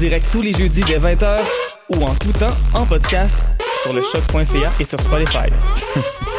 Direct tous les jeudis dès 20h ou en tout temps en podcast sur le choc.ca et sur Spotify.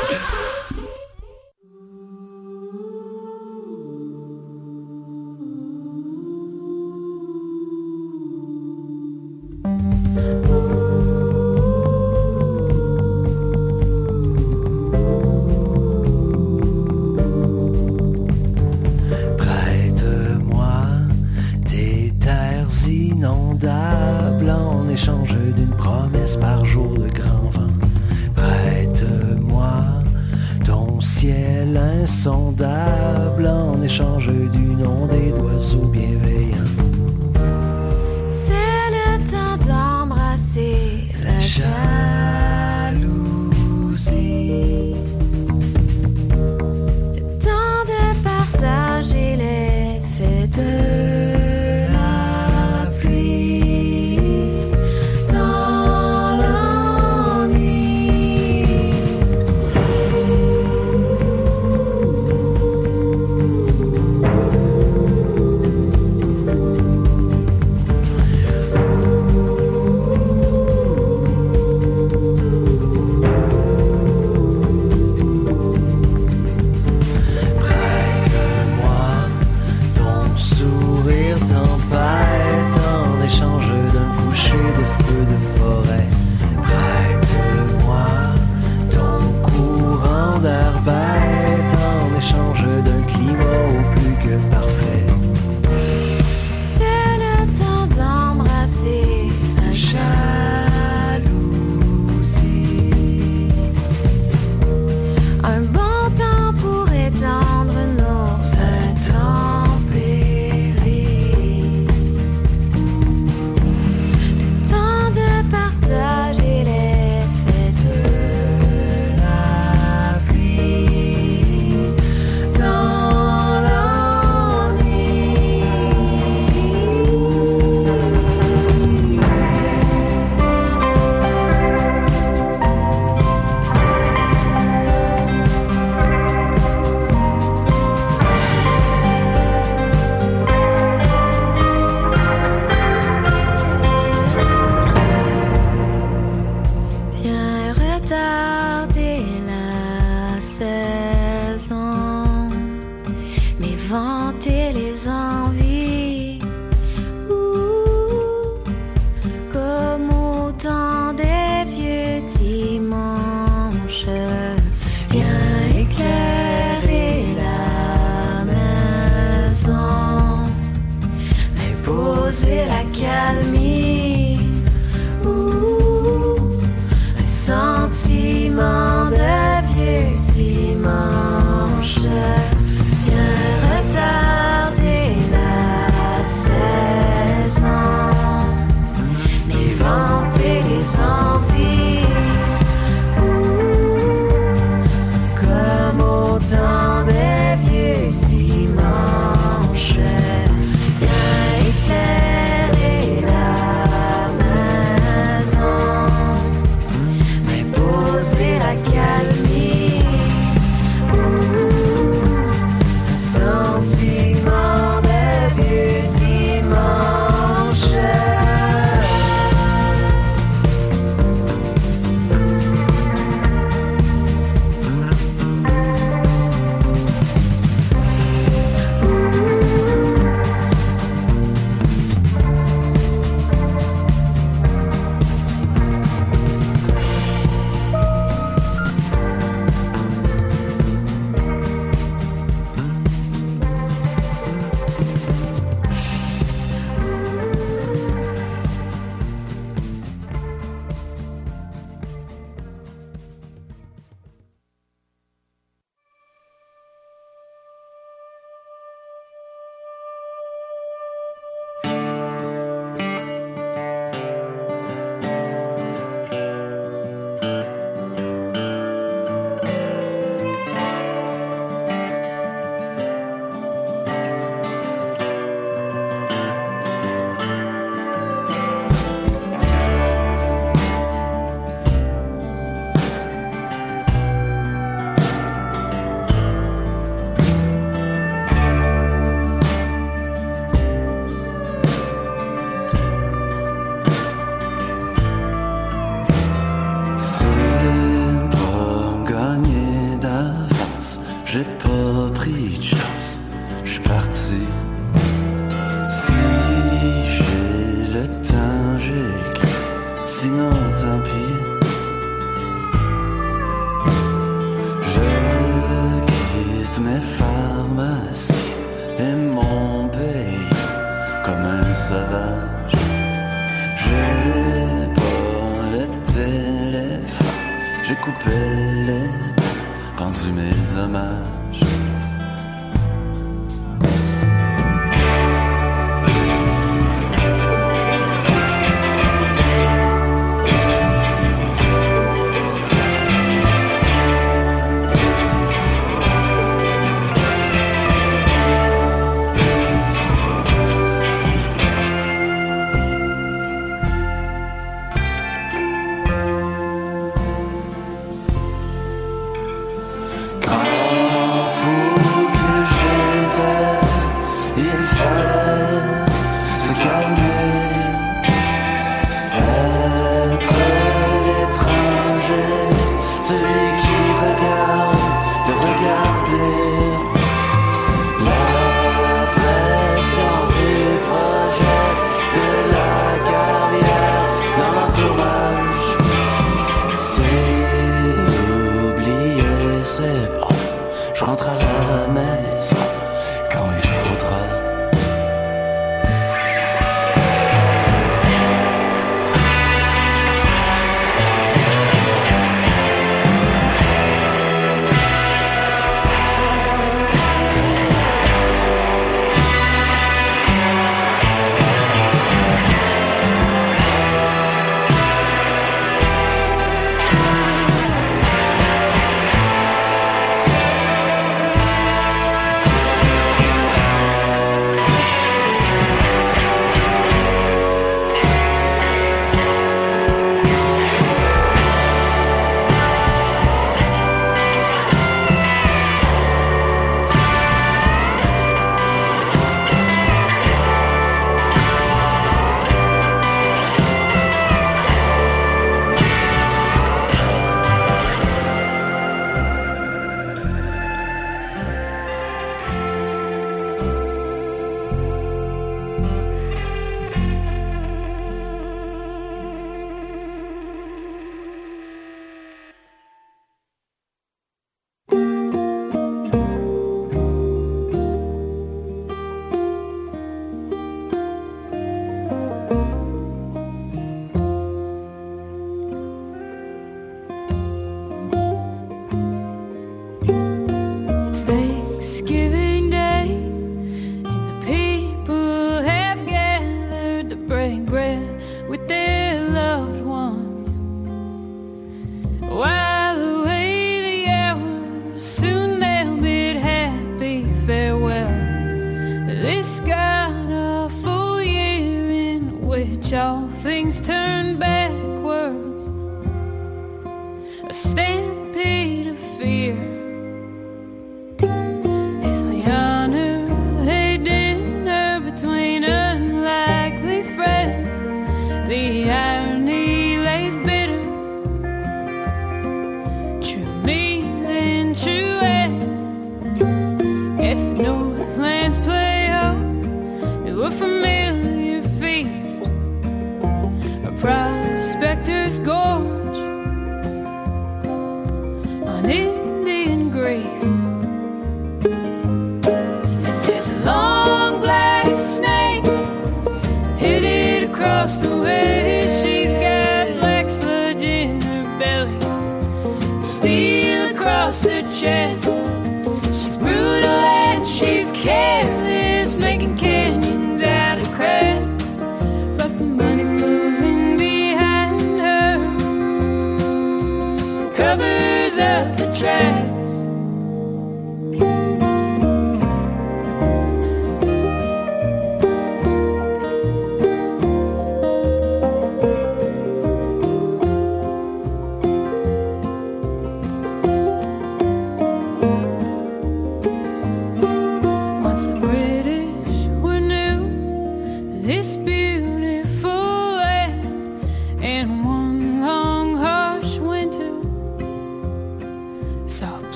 all things turn backwards.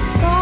song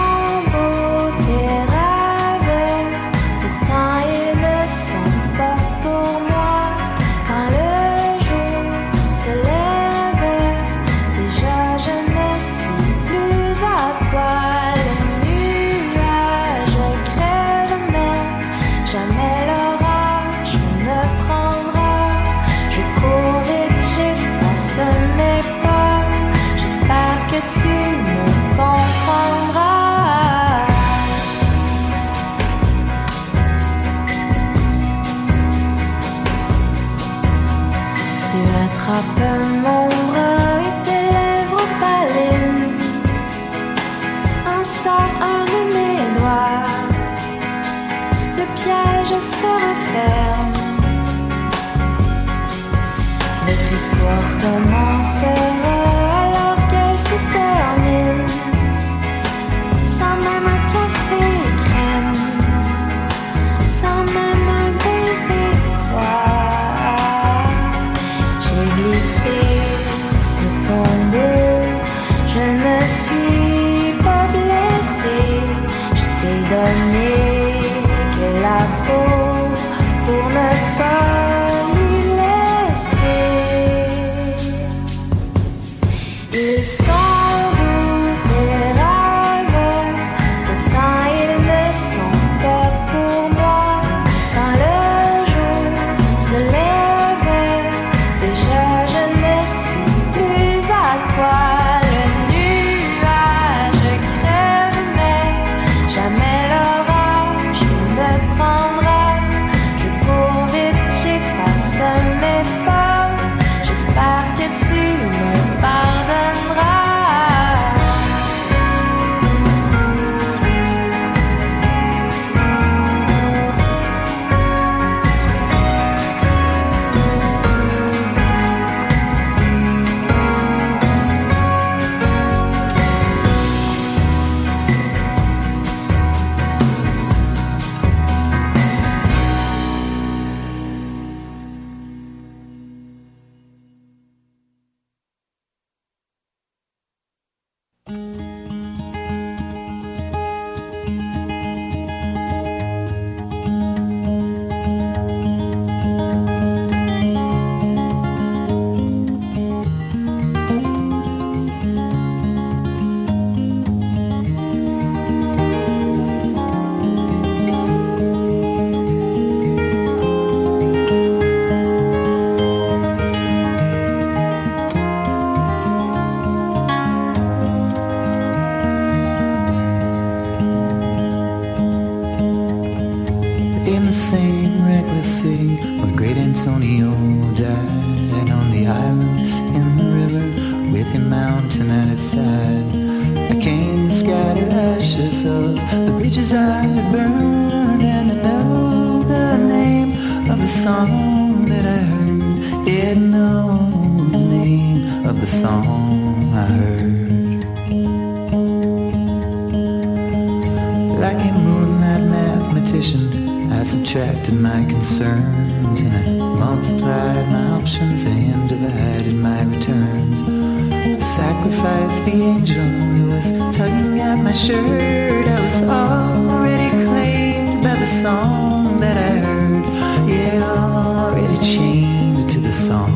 shirt. I was already claimed by the song that I heard. Yeah, already chained to the song.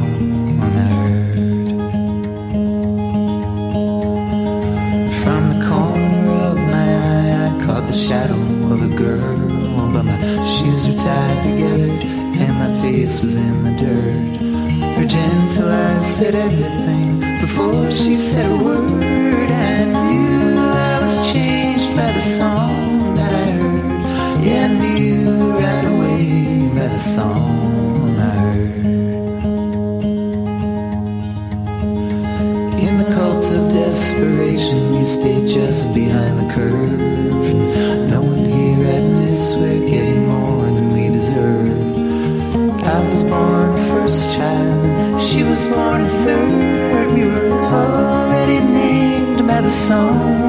I heard. From the corner of my eye, I caught the shadow of a girl, but my shoes were tied together and my face was in the dirt. Her gentle eyes said everything before she said a word song that I heard. Yeah, I knew right away by the song I heard. In the cult of desperation, we stay just behind the curve. No one here admits we're getting more than we deserve. I was born a first child, she was born a third. We were already named by the song.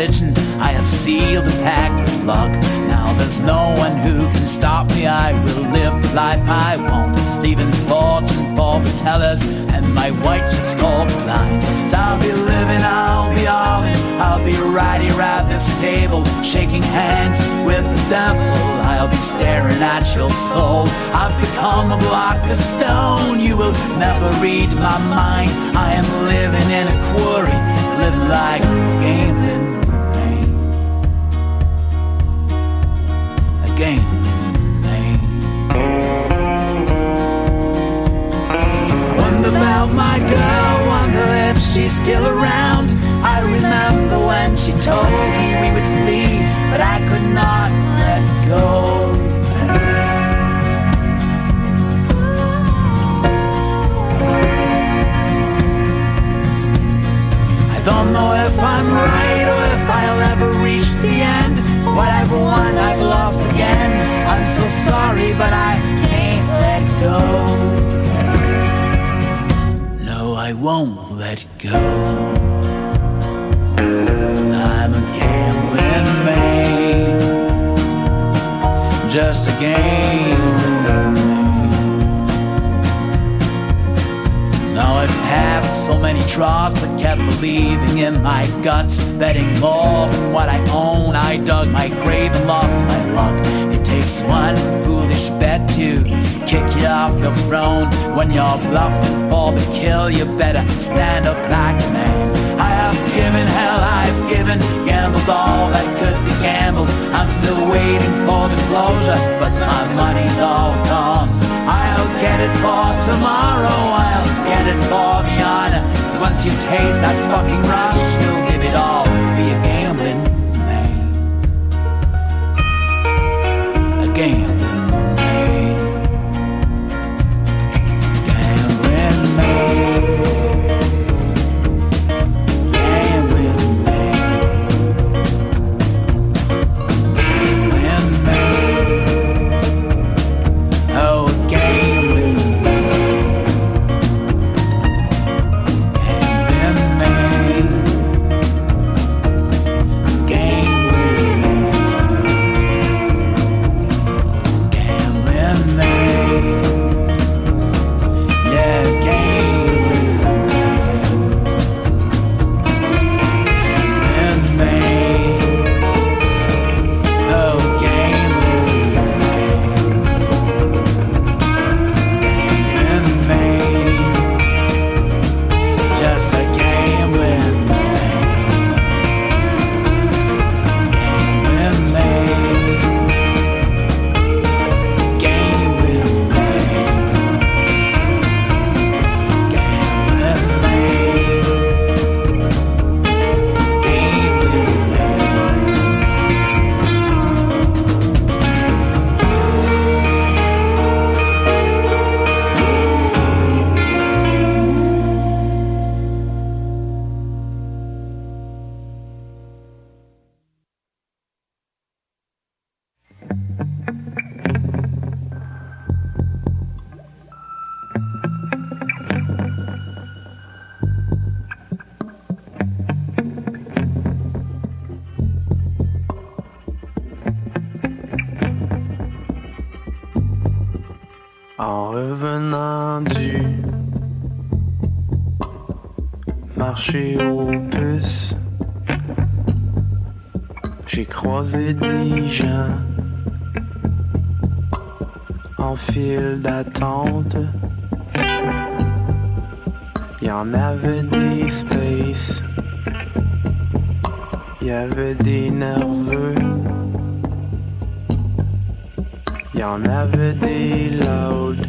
Religion. I have sealed a pact with luck. Now there's no one who can stop me. I will live the life I want, leaving fortune for the tellers and my white chips called blinds. So I'll be living, I'll be all in. I'll be right here at this table, shaking hands with the devil. I'll be staring at your soul. I've become a block of stone. You will never read my mind. I am living in a quarry, living like gambling Gambling. Wonder about my girl, wonder if she's still around. I remember when she told me we would flee, but I could not let go. I don't know if I'm right or if I'll ever reach the end. What I've won, I've lost again. I'm so sorry, but I can't let go. No, I won't let go. I'm a gambling man, just a gambling Now I've passed so many draws, but kept believing in my guts, betting more than what I own. I dug my grave and lost my luck. It takes one foolish bet to kick you off your throne. When you're bluffing for the kill, you better stand up like a man. I have given hell, I've given, gambled all that could be gambled. I'm still waiting for the closure, but my money's all gone. I'll get it for tomorrow, you taste that fucking rush, En revenant du marché aux puces, j'ai croisé des gens en file d'attente. Il y en avait des spaces, il y avait des nerveux y en avait des loads,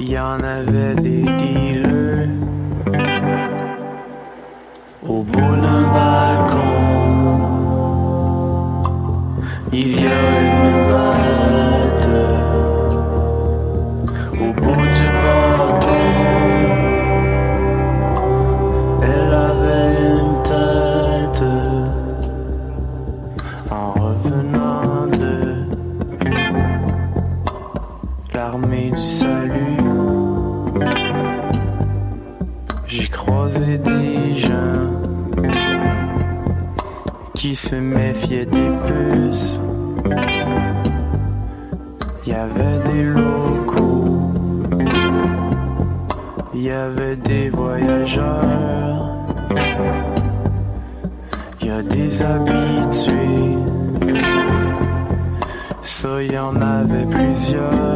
y en avait des dealers. Au bout d'un balcon, il y a se méfiait des puces. Il y avait des locaux, il y avait des voyageurs, il y a des habitués, ça y en avait plusieurs.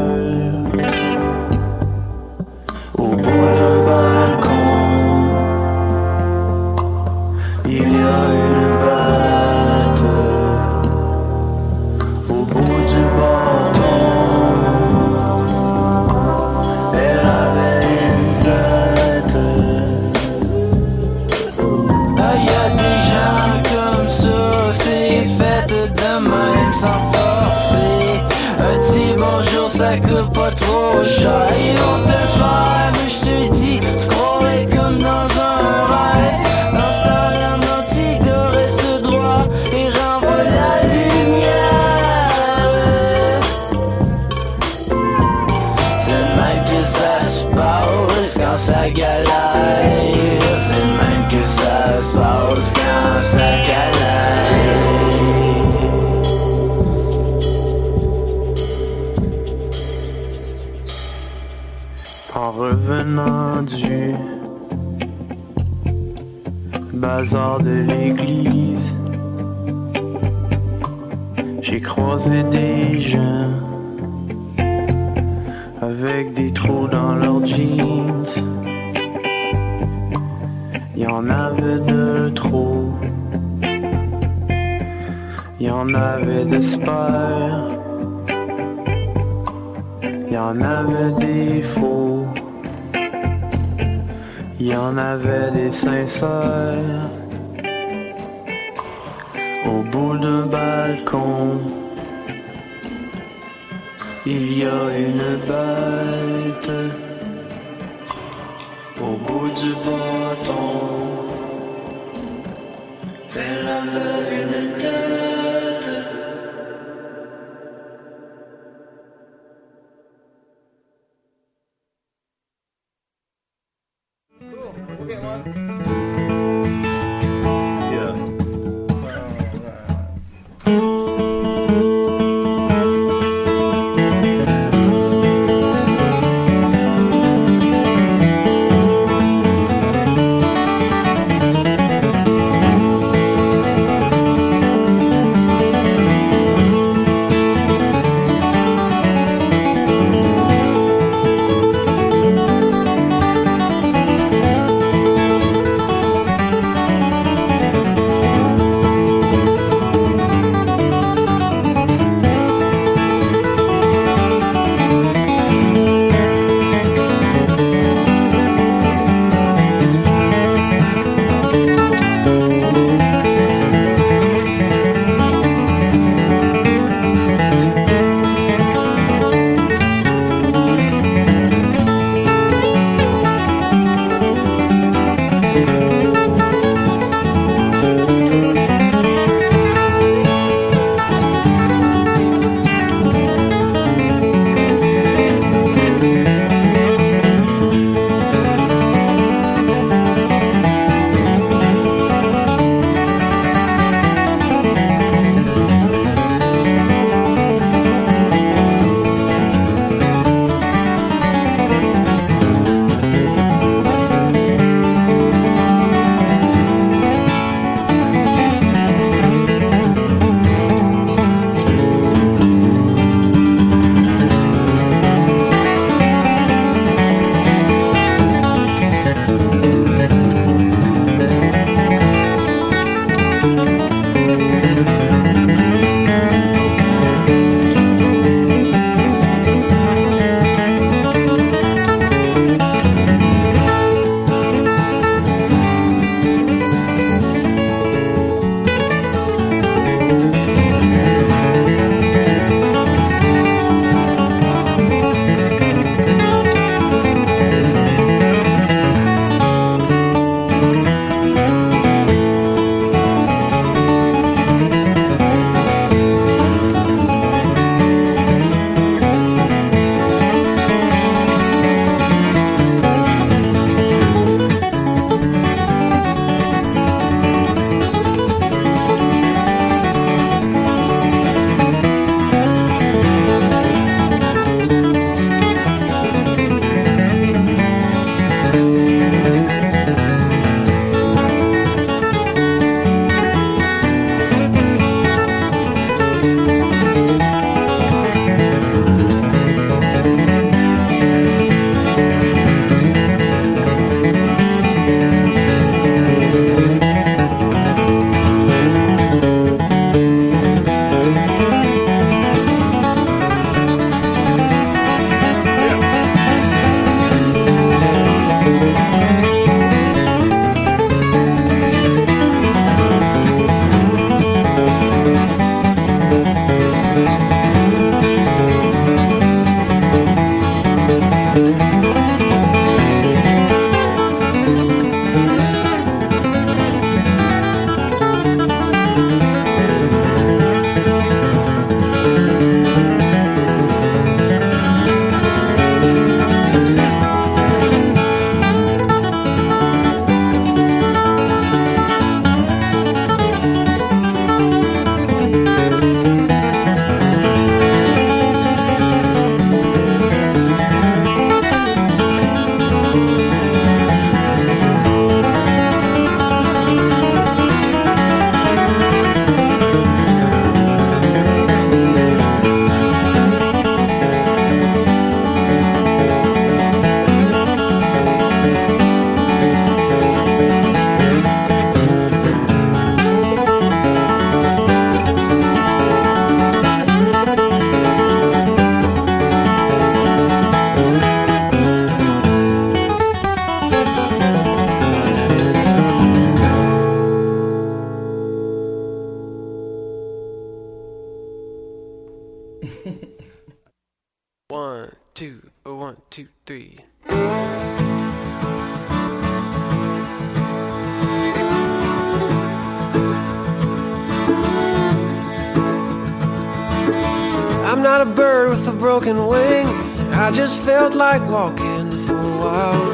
Like walking for a while.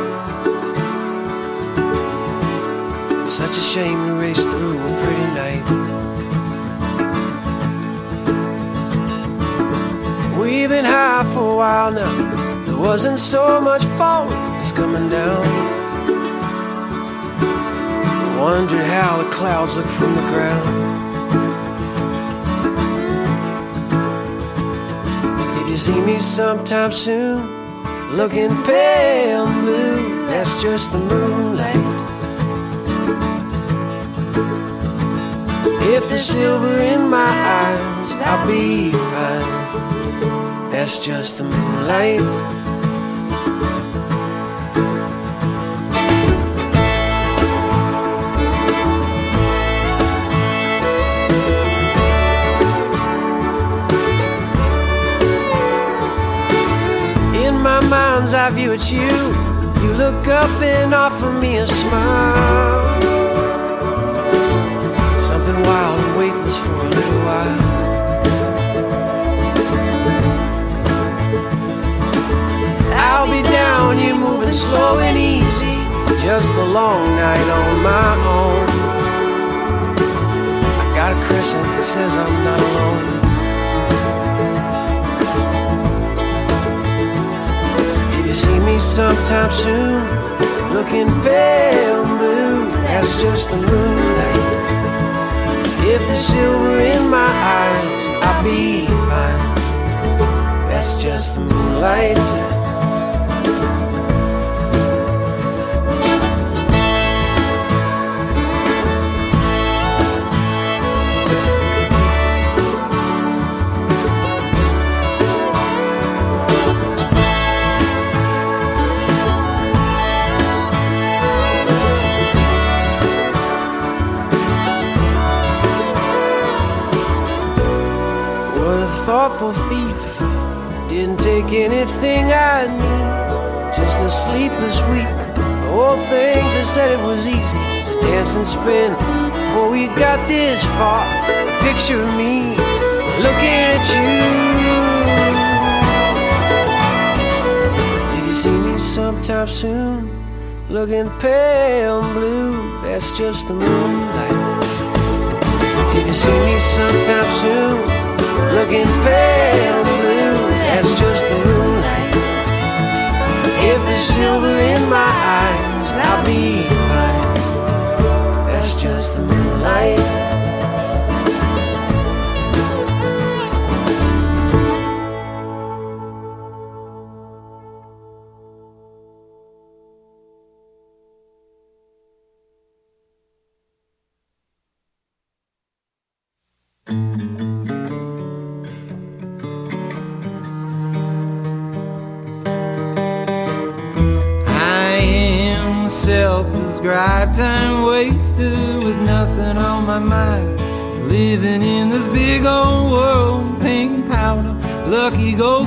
Such a shame we raced through a pretty night. We've been high for a while now. There wasn't so much falling, it's coming down. Wondered how the clouds look from the ground. You see me sometime soon, looking pale blue, that's just the moonlight. If there's silver in my eyes, I'll be fine. That's just the moonlight. Mind's eye view, it's you. You look up and offer me a smile. Something wild and weightless for a little while. I'll be down, you moving slow and easy. Just a long night on my own. I got a crescent that says I'm not alone. Me sometime soon, looking pale blue, that's just the moonlight. If the silver in my eyes, I'll be fine. That's just the moonlight. What a thoughtful thief. Didn't take anything I need. Just a sleepless week. All things that said it was easy to dance and spin. Before we got this far, picture me looking at you. Did you see me sometime soon? Looking pale and blue. That's just the moonlight. If you see me sometime soon, looking pale blue, that's just the moonlight. If there's silver in my eyes, I'll be fine. That's just the moonlight. Living in this big old world, pink powder, lucky golden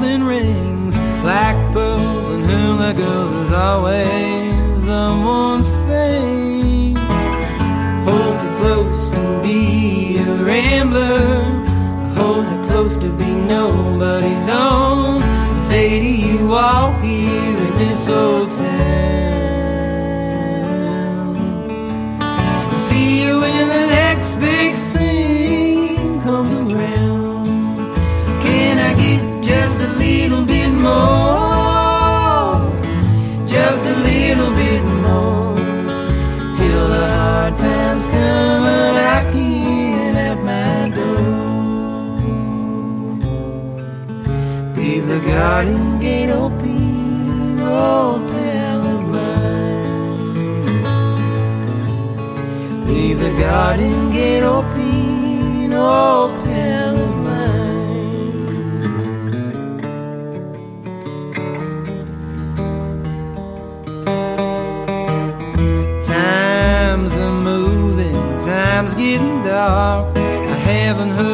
gate open, oh pal of mine. Leave the garden gate open, oh pal of mine. Times are moving, times getting dark. I haven't heard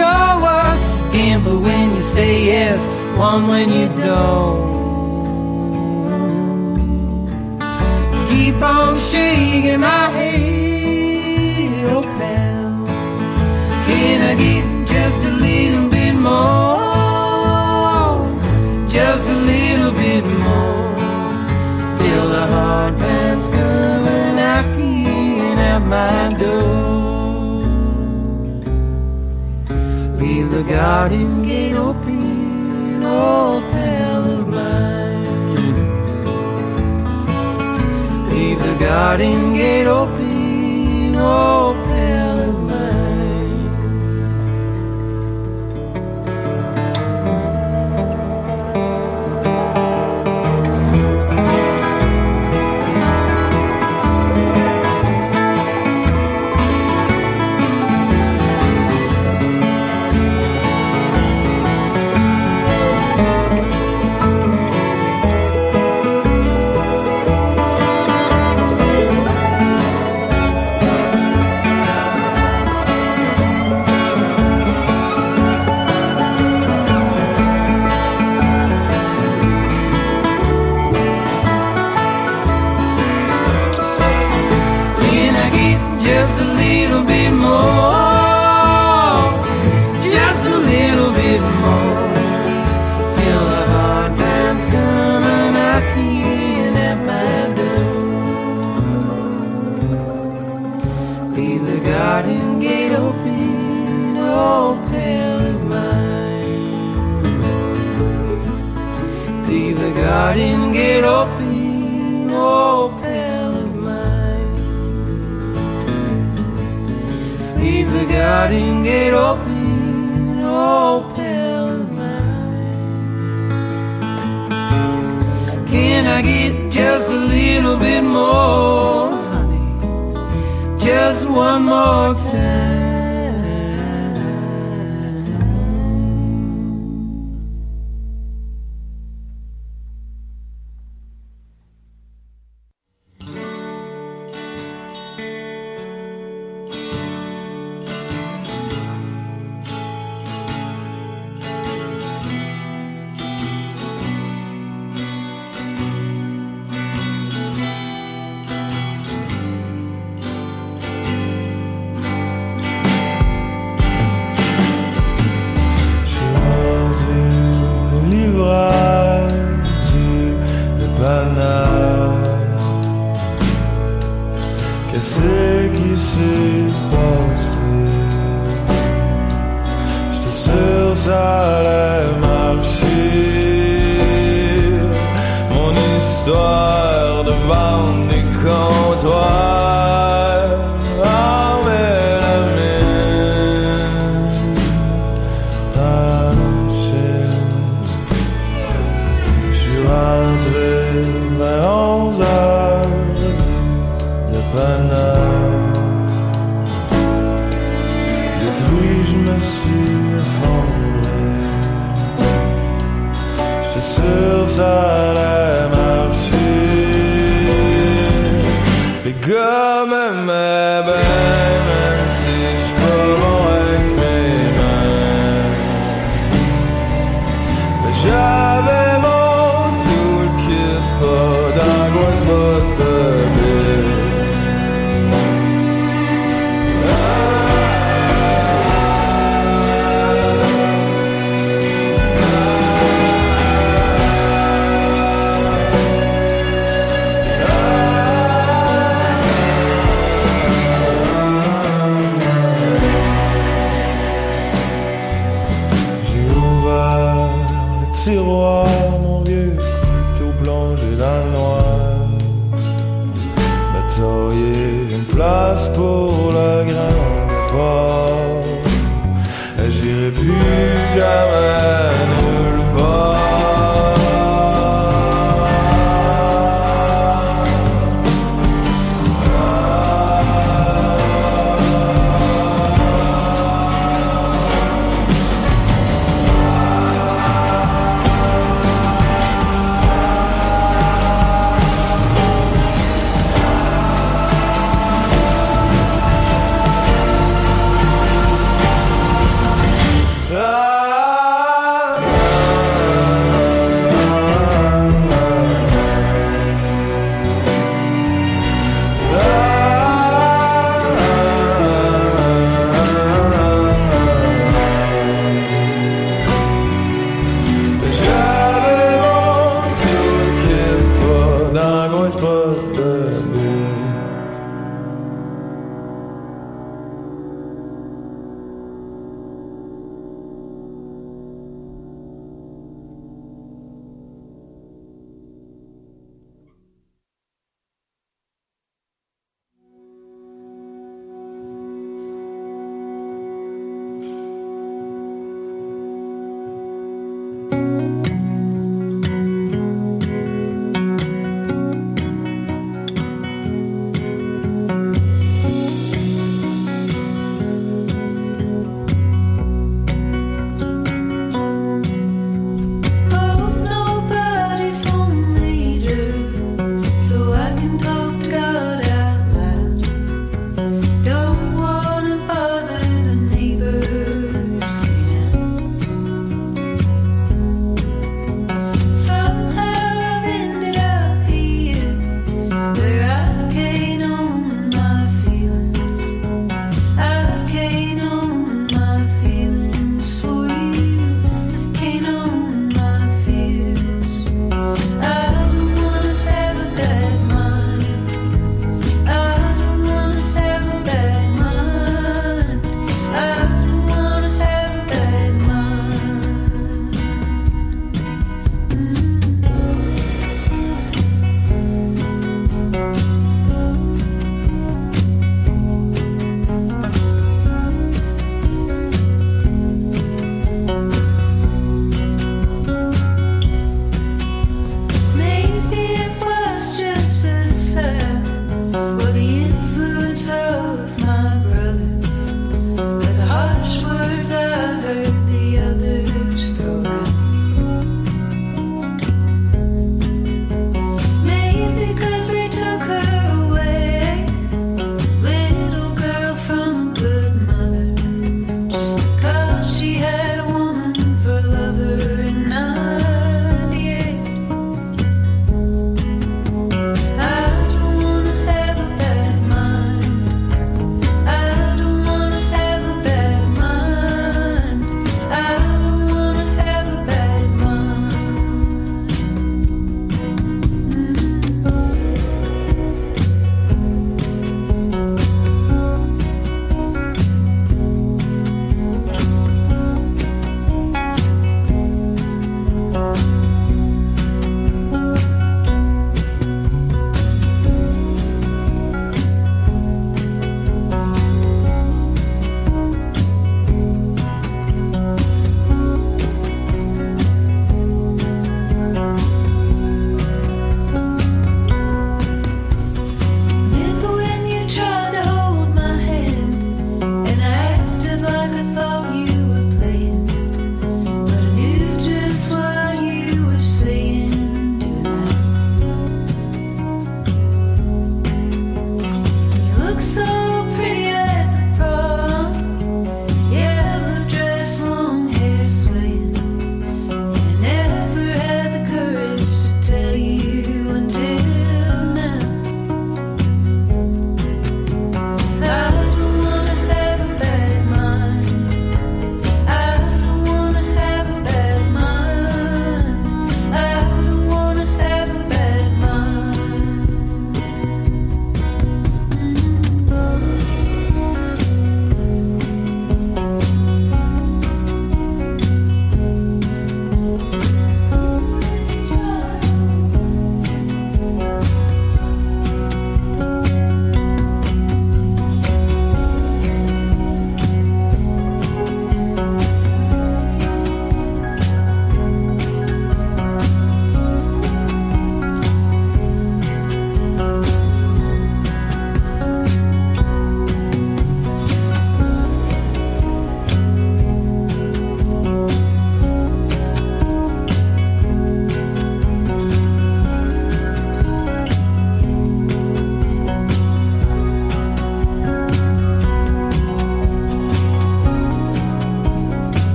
your worth. Gamble when you say yes, one when you don't. Keep on shaking my garden gate open, old pal of mine. Leave the garden gate open, oh. it'll be no pal of mine. Leave the garden gate open, oh pal of mine. Can I get just a little bit more, honey? Just one more time.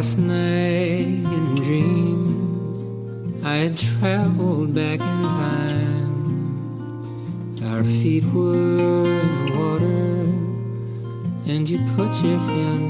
Last night in a dream, I had traveled back in time. Our feet were in the water, and you put your hand